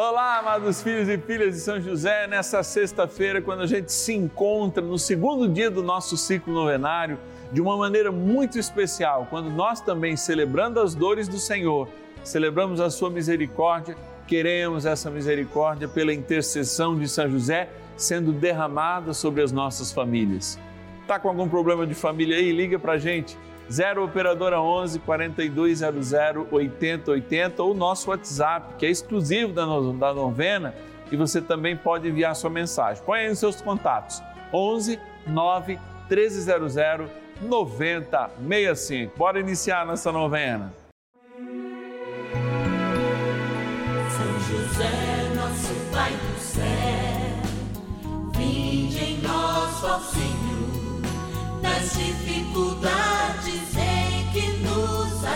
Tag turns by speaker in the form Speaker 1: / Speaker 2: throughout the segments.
Speaker 1: Olá, amados filhos e filhas de São José, nessa sexta-feira, quando a gente se encontra no segundo dia do nosso ciclo novenário, de uma maneira muito especial, quando nós também, celebrando as dores do Senhor, celebramos a sua misericórdia, queremos essa misericórdia pela intercessão de São José sendo derramada sobre as nossas famílias. Tá com algum problema de família aí? Liga pra gente. 0 operadora 11 4200 8080 ou nosso WhatsApp, que é exclusivo da, novena, e você também pode enviar sua mensagem. Põe aí nos seus contatos. 11 9 1300 9065. Bora iniciar nossa novena.
Speaker 2: São José, nosso Pai do céu, vinde em nós, ó Senhor, nas dificuldades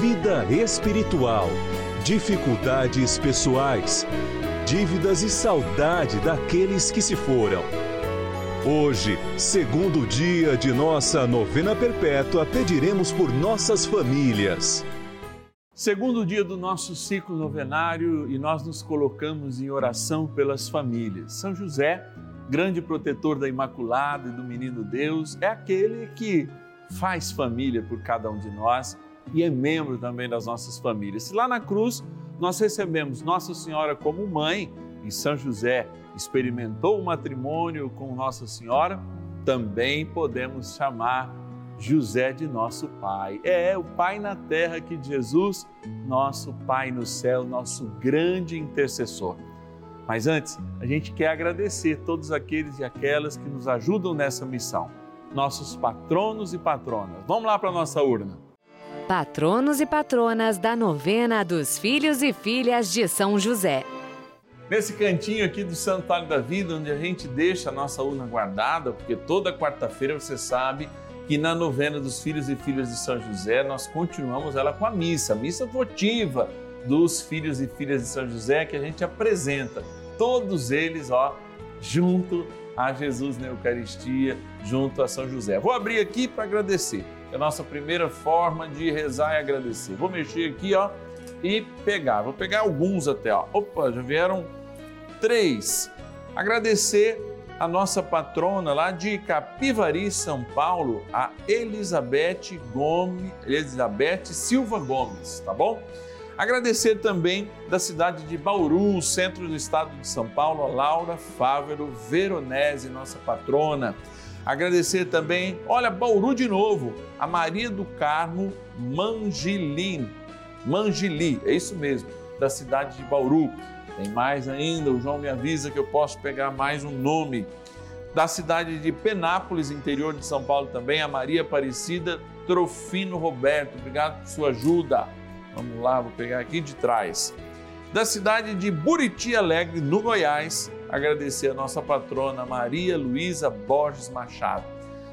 Speaker 3: vida espiritual, dificuldades pessoais, dívidas e saudade daqueles que se foram. Hoje, segundo dia de nossa novena perpétua, pediremos por nossas famílias.
Speaker 1: Segundo dia do nosso ciclo novenário e nós nos colocamos em oração pelas famílias. São José, grande protetor da Imaculada e do Menino Deus, é aquele que faz família por cada um de nós e é membro também das nossas famílias. Se lá na cruz nós recebemos Nossa Senhora como mãe e São José experimentou o matrimônio com Nossa Senhora, também podemos chamar José de nosso Pai. É o Pai na terra que Jesus, nosso Pai no céu, nosso grande intercessor. Mas antes, a gente quer agradecer todos aqueles e aquelas que nos ajudam nessa missão, nossos patronos e patronas. Vamos lá para a nossa urna
Speaker 4: patronos e patronas da novena dos filhos e filhas de São José.
Speaker 1: Nesse cantinho aqui do Santuário da Vida, onde a gente deixa a nossa urna guardada, porque toda quarta-feira você sabe que na novena dos filhos e filhas de São José nós continuamos ela com a missa, a missa votiva dos filhos e filhas de São José que a gente apresenta, todos eles, ó, junto a Jesus na Eucaristia, junto a São José. Vou abrir aqui para agradecer é a nossa primeira forma de rezar e agradecer. Vou mexer aqui, ó, e pegar. Vou pegar alguns até, ó. Opa, já vieram três. Agradecer a nossa patrona lá de Capivari, São Paulo, a Elizabeth Gomes, Elizabeth Silva Gomes, tá bom? Agradecer também da cidade de Bauru, centro do estado de São Paulo, a Laura Fávero Veronese, nossa patrona. Agradecer também, olha, Bauru de novo, a Maria do Carmo Mangilim, Mangili, é isso mesmo, da cidade de Bauru. Tem mais ainda, o João me avisa que eu posso pegar mais um nome. Da cidade de Penápolis, interior de São Paulo também, a Maria Aparecida Trofino Roberto. Obrigado por sua ajuda. Vamos lá, vou pegar aqui de trás. Da cidade de Buriti Alegre, no Goiás, agradecer a nossa patrona Maria Luísa Borges Machado.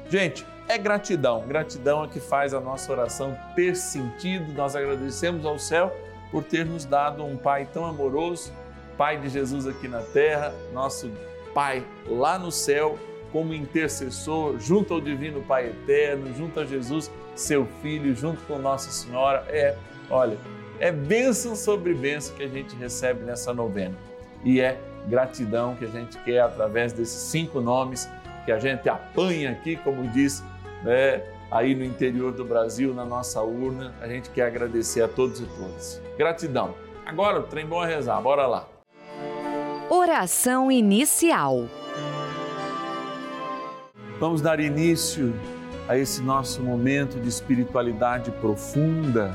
Speaker 1: Gente, é gratidão, gratidão é que faz a nossa oração ter sentido. Nós agradecemos ao céu por ter nos dado um Pai tão amoroso, Pai de Jesus aqui na terra, nosso Pai lá no céu, como intercessor, junto ao Divino Pai Eterno, junto a Jesus, seu Filho, junto com Nossa Senhora. É, olha, é bênção sobre bênção que a gente recebe nessa novena. E é gratidão que a gente quer através desses cinco nomes que a gente apanha aqui, como diz né, aí no interior do Brasil, na nossa urna. A gente quer agradecer a todos e todas. Gratidão. Agora o trem bom é rezar, bora lá.
Speaker 4: Oração inicial.
Speaker 1: Vamos dar início a esse nosso momento de espiritualidade profunda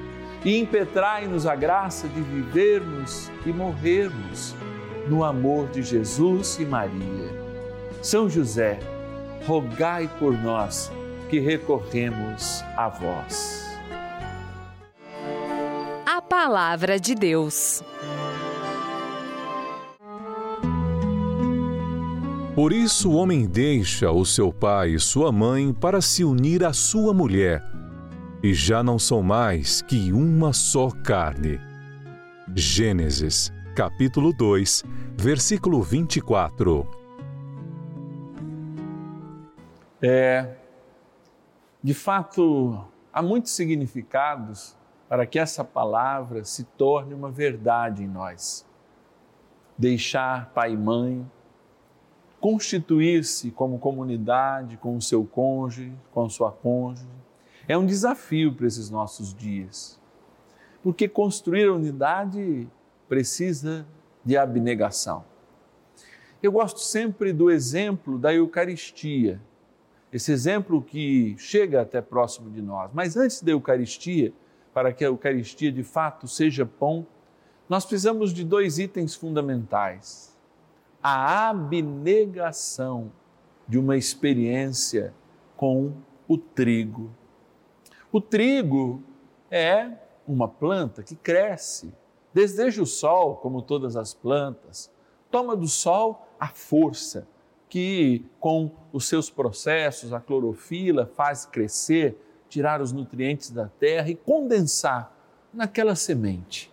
Speaker 1: e impetrai-nos a graça de vivermos e morrermos no amor de Jesus e Maria. São José, rogai por nós que recorremos a vós.
Speaker 4: A Palavra de Deus.
Speaker 3: Por isso o homem deixa o seu pai e sua mãe para se unir à sua mulher e já não são mais que uma só carne. Gênesis, capítulo 2, versículo 24.
Speaker 1: É, de fato, há muitos significados para que essa palavra se torne uma verdade em nós. Deixar pai e mãe, constituir-se como comunidade com o seu cônjuge, com a sua cônjuge, é um desafio para esses nossos dias. Porque construir a unidade precisa de abnegação. Eu gosto sempre do exemplo da Eucaristia, esse exemplo que chega até próximo de nós. Mas antes da Eucaristia, para que a Eucaristia de fato seja pão, nós precisamos de dois itens fundamentais: a abnegação de uma experiência com o trigo. O trigo é uma planta que cresce, deseja o sol, como todas as plantas, toma do sol a força que, com os seus processos, a clorofila, faz crescer, tirar os nutrientes da terra e condensar naquela semente.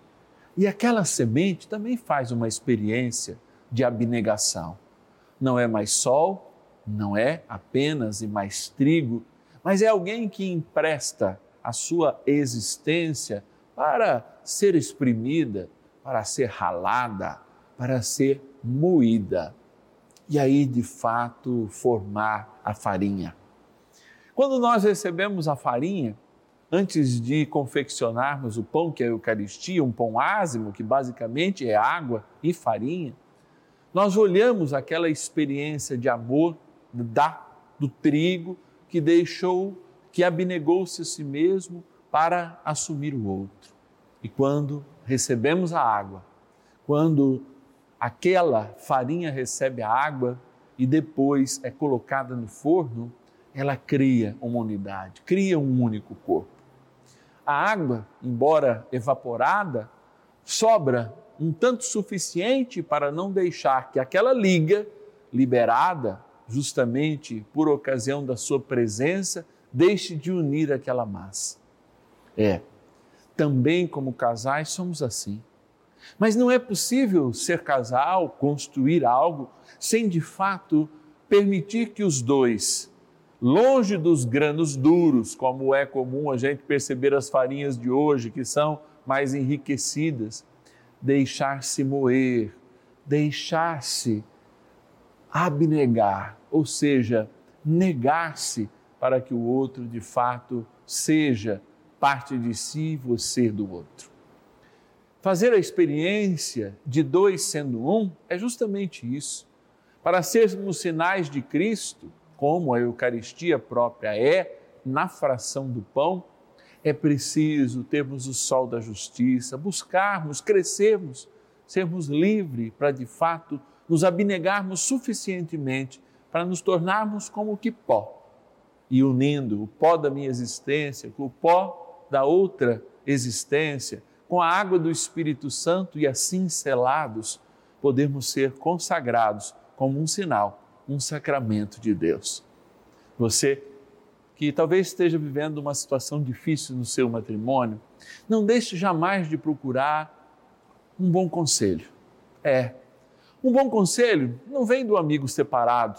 Speaker 1: E aquela semente também faz uma experiência de abnegação. Não é mais sol, não é apenas e mais trigo, mas é alguém que empresta a sua existência para ser exprimida, para ser ralada, para ser moída. E aí, de fato, formar a farinha. Quando nós recebemos a farinha, antes de confeccionarmos o pão, que é a Eucaristia, um pão ázimo, que basicamente é água e farinha, nós olhamos aquela experiência de amor da, do trigo que deixou, que abnegou-se a si mesmo para assumir o outro. E quando recebemos a água, quando aquela farinha recebe a água e depois é colocada no forno, ela cria uma unidade, cria um único corpo. a água, embora evaporada, sobra um tanto suficiente para não deixar que aquela liga, liberada justamente por ocasião da sua presença, deixe de unir aquela massa. É, também como casais somos assim. Mas não é possível ser casal, construir algo, sem de fato permitir que os dois, longe dos granos duros, como é comum a gente perceber as farinhas de hoje, que são mais enriquecidas, deixar-se moer, deixar-se abnegar, ou seja, negar-se para que o outro de fato seja parte de si, você do outro. Fazer a experiência de dois sendo um é justamente isso. Para sermos sinais de Cristo, como a Eucaristia própria é, na fração do pão, é preciso termos o sol da justiça, buscarmos, crescermos, sermos livres para de fato nos abnegarmos suficientemente para nos tornarmos como que pó. E unindo o pó da minha existência com o pó da outra existência, com a água do Espírito Santo e assim selados, podemos ser consagrados como um sinal, um sacramento de Deus. Você que talvez esteja vivendo uma situação difícil no seu matrimônio, não deixe jamais de procurar um bom conselho. É, um bom conselho não vem do amigo separado.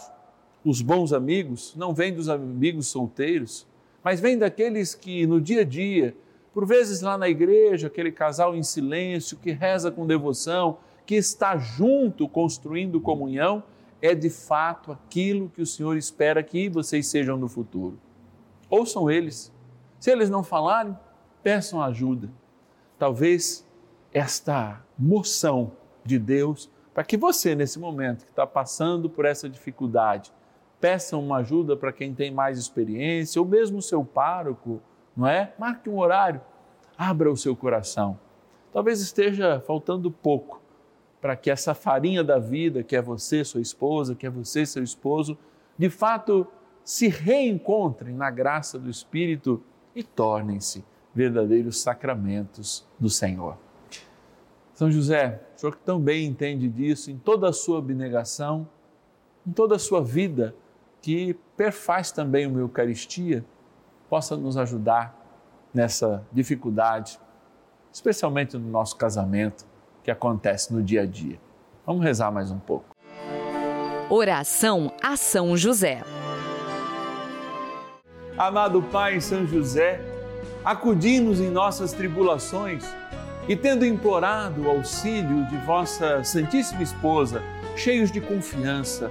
Speaker 1: Os bons amigos não vêm dos amigos solteiros, mas vem daqueles que no dia a dia por vezes lá na igreja, aquele casal em silêncio, que reza com devoção, que está junto construindo comunhão, é de fato aquilo que o Senhor espera que vocês sejam no futuro. Ouçam eles. Se eles não falarem, peçam ajuda. Talvez esta moção de Deus, para que você, nesse momento que está passando por essa dificuldade, peça uma ajuda para quem tem mais experiência, ou mesmo o seu pároco, não é? Marque um horário, abra o seu coração. Talvez esteja faltando pouco para que essa farinha da vida, que é você, sua esposa, que é você, seu esposo, de fato se reencontrem na graça do Espírito e tornem-se verdadeiros sacramentos do Senhor. São José, o senhor que também entende disso em toda a sua abnegação, em toda a sua vida, que perfaz também uma Eucaristia, possa nos ajudar nessa dificuldade, especialmente no nosso casamento, que acontece no dia a dia. Vamos rezar mais um pouco.
Speaker 4: Oração a São José.
Speaker 1: Amado Pai São José, acudi-nos em nossas tribulações e, tendo implorado o auxílio de vossa Santíssima Esposa, cheios de confiança,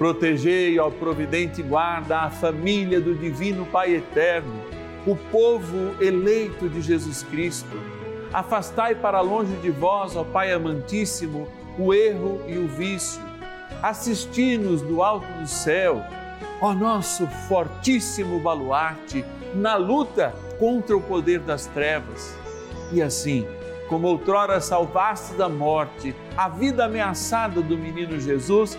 Speaker 1: Protegei, ó providente guarda, a família do Divino Pai Eterno, o povo eleito de Jesus Cristo. Afastai para longe de vós, ó Pai amantíssimo, o erro e o vício. Assisti-nos do alto do céu, ó nosso fortíssimo baluarte, na luta contra o poder das trevas. E assim, como outrora salvaste da morte a vida ameaçada do menino Jesus,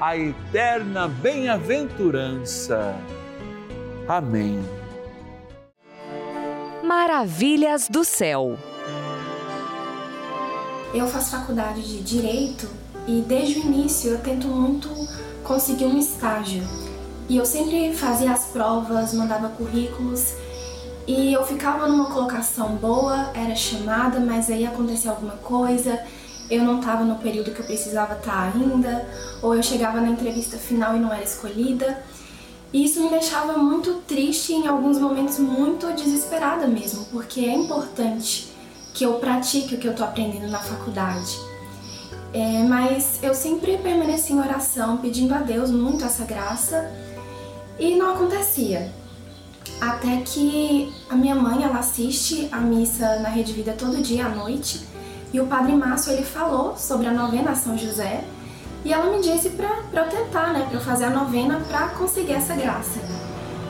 Speaker 1: a eterna bem-aventurança. Amém.
Speaker 4: Maravilhas do céu.
Speaker 5: Eu faço faculdade de Direito e desde o início eu tento muito conseguir um estágio. E eu sempre fazia as provas, mandava currículos E eu ficava numa colocação boa, era chamada, mas aí acontecia alguma coisa, eu não estava no período que eu precisava estar ainda, ou eu chegava na entrevista final e não era escolhida. E isso me deixava muito triste em alguns momentos muito desesperada mesmo, porque é importante que eu pratique o que eu estou aprendendo na faculdade. É, mas eu sempre permaneci em oração, pedindo a Deus muito essa graça e não acontecia. Até que a minha mãe, ela assiste a missa na Rede Vida todo dia à noite e o Padre Márcio, ele falou sobre a novena São José e ela me disse para eu tentar, né, para eu fazer a novena para conseguir essa graça.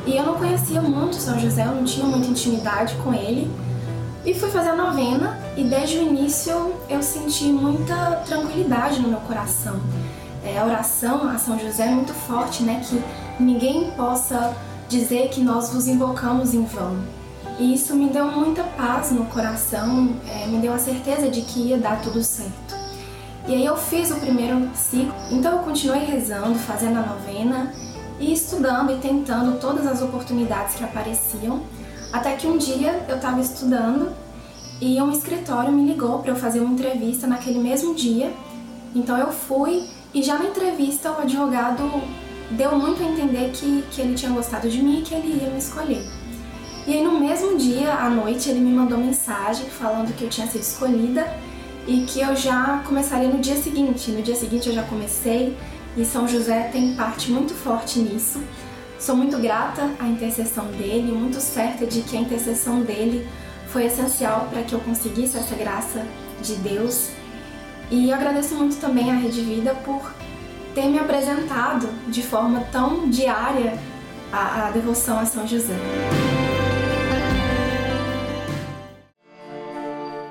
Speaker 5: E eu não conhecia muito São José, eu não tinha muita intimidade com ele. E fui fazer a novena e desde o início eu senti muita tranquilidade no meu coração. É, a oração a São José é muito forte, né? Que ninguém possa dizer que nós vos invocamos em vão. E isso me deu muita paz no coração, é, me deu a certeza de que ia dar tudo certo. E aí eu fiz o primeiro ciclo, então eu continuei rezando, fazendo a novena e estudando e tentando todas as oportunidades que apareciam, até que um dia eu estava estudando e um escritório me ligou para eu fazer uma entrevista naquele mesmo dia. Então eu fui e já na entrevista o advogado deu muito a entender que, que ele tinha gostado de mim e que ele ia me escolher. E aí no mesmo dia, à noite, ele me mandou mensagem falando que eu tinha sido escolhida e que eu já começaria no dia seguinte. No dia seguinte eu já comecei e São José tem parte muito forte nisso. Sou muito grata à intercessão dele, muito certa de que a intercessão dele foi essencial para que eu conseguisse essa graça de Deus. E agradeço muito também à Rede Vida por ter me apresentado de forma tão diária a, a devoção a São José.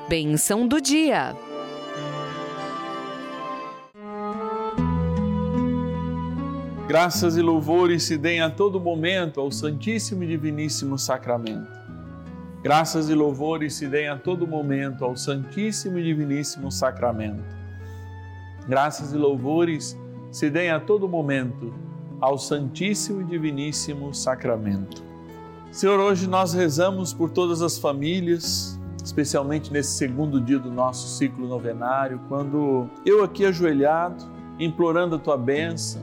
Speaker 4: Benção do dia.
Speaker 1: Graças e louvores se deem a todo momento ao Santíssimo e Diviníssimo Sacramento. Graças e louvores se deem a todo momento ao Santíssimo e Diviníssimo Sacramento. Graças e louvores se deem a todo momento ao Santíssimo e Diviníssimo Sacramento. Senhor, hoje nós rezamos por todas as famílias, especialmente nesse segundo dia do nosso ciclo novenário, quando eu aqui ajoelhado, implorando a tua bênção,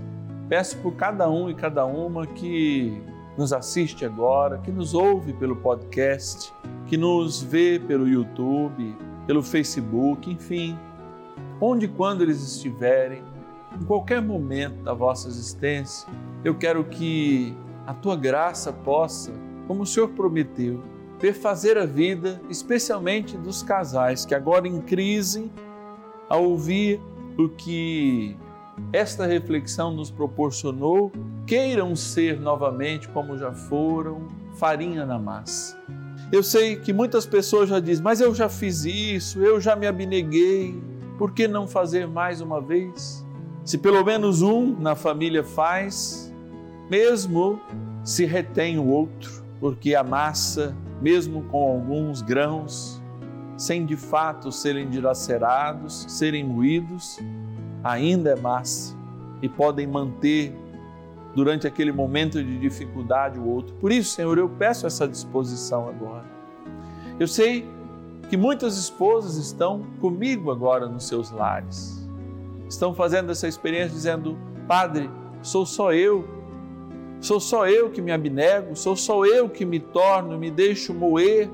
Speaker 1: peço por cada um e cada uma que nos assiste agora, que nos ouve pelo podcast, que nos vê pelo YouTube, pelo Facebook, enfim, onde e quando eles estiverem, em qualquer momento da vossa existência, eu quero que a tua graça possa, como o Senhor prometeu, perfazer a vida, especialmente dos casais que agora em crise, ao ouvir o que esta reflexão nos proporcionou, queiram ser novamente como já foram, farinha na massa. Eu sei que muitas pessoas já dizem, mas eu já fiz isso, eu já me abneguei, por que não fazer mais uma vez? Se pelo menos um na família faz, mesmo se retém o outro, porque a massa, mesmo com alguns grãos, sem de fato serem dilacerados, serem moídos, ainda é massa e podem manter durante aquele momento de dificuldade o outro. Por isso, Senhor, eu peço essa disposição agora. Eu sei que muitas esposas estão comigo agora nos seus lares estão fazendo essa experiência dizendo: Padre, sou só eu, sou só eu que me abnego, sou só eu que me torno, me deixo moer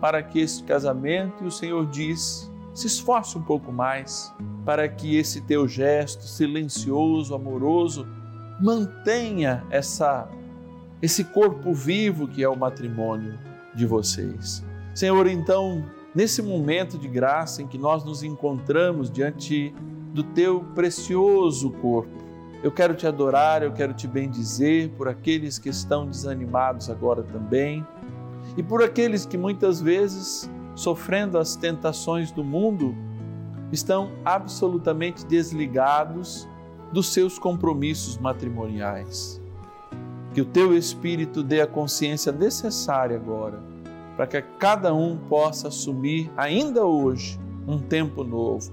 Speaker 1: para que esse casamento, e o Senhor diz: se esforce um pouco mais para que esse teu gesto silencioso, amoroso, mantenha essa esse corpo vivo que é o matrimônio de vocês. Senhor, então, nesse momento de graça em que nós nos encontramos diante do teu precioso corpo. Eu quero te adorar, eu quero te bendizer por aqueles que estão desanimados agora também e por aqueles que muitas vezes, sofrendo as tentações do mundo, estão absolutamente desligados dos seus compromissos matrimoniais. Que o teu Espírito dê a consciência necessária agora para que cada um possa assumir, ainda hoje, um tempo novo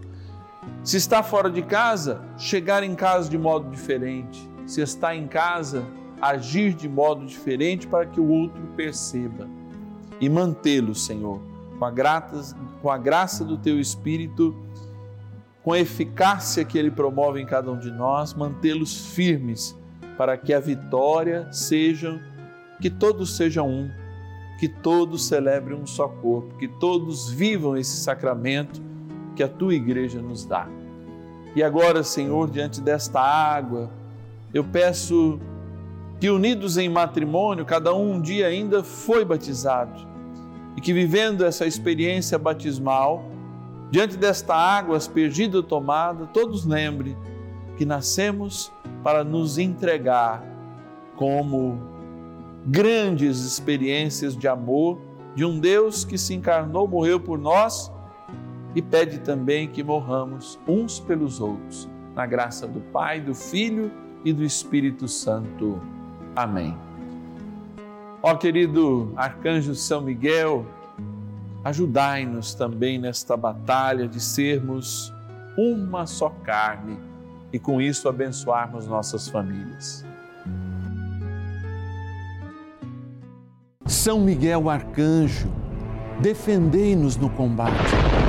Speaker 1: se está fora de casa, chegar em casa de modo diferente. Se está em casa, agir de modo diferente para que o outro perceba. e mantê-los, Senhor, com a, com a graça do Teu Espírito, com a eficácia que Ele promove em cada um de nós, mantê-los firmes para que a vitória seja, que todos sejam um, que todos celebrem um só corpo, que todos vivam esse sacramento que a Tua igreja nos dá. E agora, Senhor, diante desta água, eu peço que, unidos em matrimônio, cada um um dia ainda foi batizado e que, vivendo essa experiência batismal, diante desta água aspergida tomada, todos lembrem que nascemos para nos entregar como grandes experiências de amor de um Deus que se encarnou, morreu por nós e pede também que morramos uns pelos outros, na graça do Pai, do Filho e do Espírito Santo. Amém. Ó querido arcanjo São Miguel, ajudai-nos também nesta batalha de sermos uma só carne e com isso abençoarmos nossas famílias. São Miguel arcanjo, defendei-nos no combate.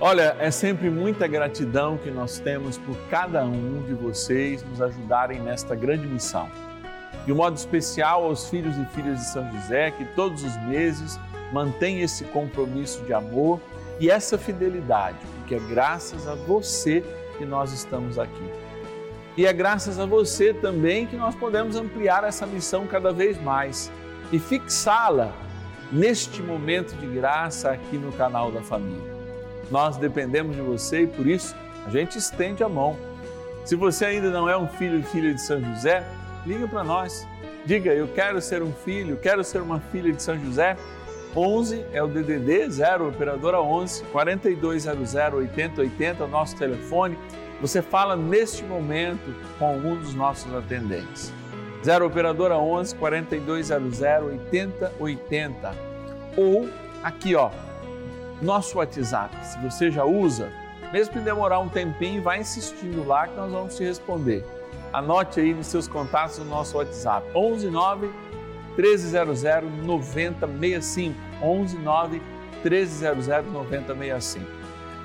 Speaker 1: Olha, é sempre muita gratidão que nós temos por cada um de vocês nos ajudarem nesta grande missão. De um modo especial aos filhos e filhas de São José, que todos os meses mantêm esse compromisso de amor e essa fidelidade, porque é graças a você que nós estamos aqui. E é graças a você também que nós podemos ampliar essa missão cada vez mais e fixá-la neste momento de graça aqui no canal da família. Nós dependemos de você e por isso a gente estende a mão. Se você ainda não é um filho e filha de São José, liga para nós. Diga, eu quero ser um filho, quero ser uma filha de São José. 11 é o DDD 0 operadora 11 4200 8080 nosso telefone. Você fala neste momento com algum dos nossos atendentes. 0 operadora 11 4200 8080 ou aqui ó nosso WhatsApp. Se você já usa, mesmo que demorar um tempinho, vai insistindo lá que nós vamos te responder. Anote aí nos seus contatos o nosso WhatsApp: 11 9 1300 9065. 11 9 1300 9065.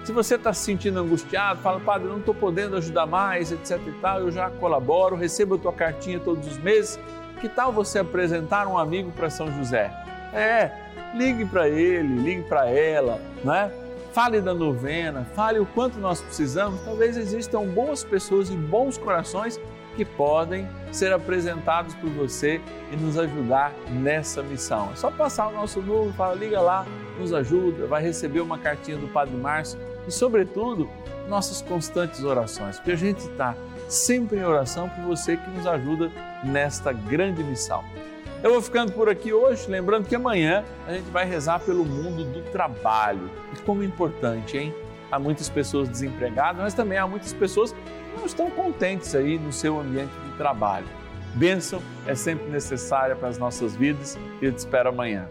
Speaker 1: Se você está se sentindo angustiado, fala, Padre, não estou podendo ajudar mais, etc e tal, eu já colaboro, recebo a tua cartinha todos os meses. Que tal você apresentar um amigo para São José? É, ligue para ele, ligue para ela, né? Fale da novena, fale o quanto nós precisamos. Talvez existam boas pessoas e bons corações que podem ser apresentados por você e nos ajudar nessa missão. É só passar o nosso número, fala, liga lá, nos ajuda, vai receber uma cartinha do Padre Márcio e, sobretudo, nossas constantes orações, porque a gente está sempre em oração por você que nos ajuda nesta grande missão. Eu vou ficando por aqui hoje, lembrando que amanhã a gente vai rezar pelo mundo do trabalho. E como é importante, hein? Há muitas pessoas desempregadas, mas também há muitas pessoas que não estão contentes aí no seu ambiente de trabalho. Bênção é sempre necessária para as nossas vidas e eu te espero amanhã.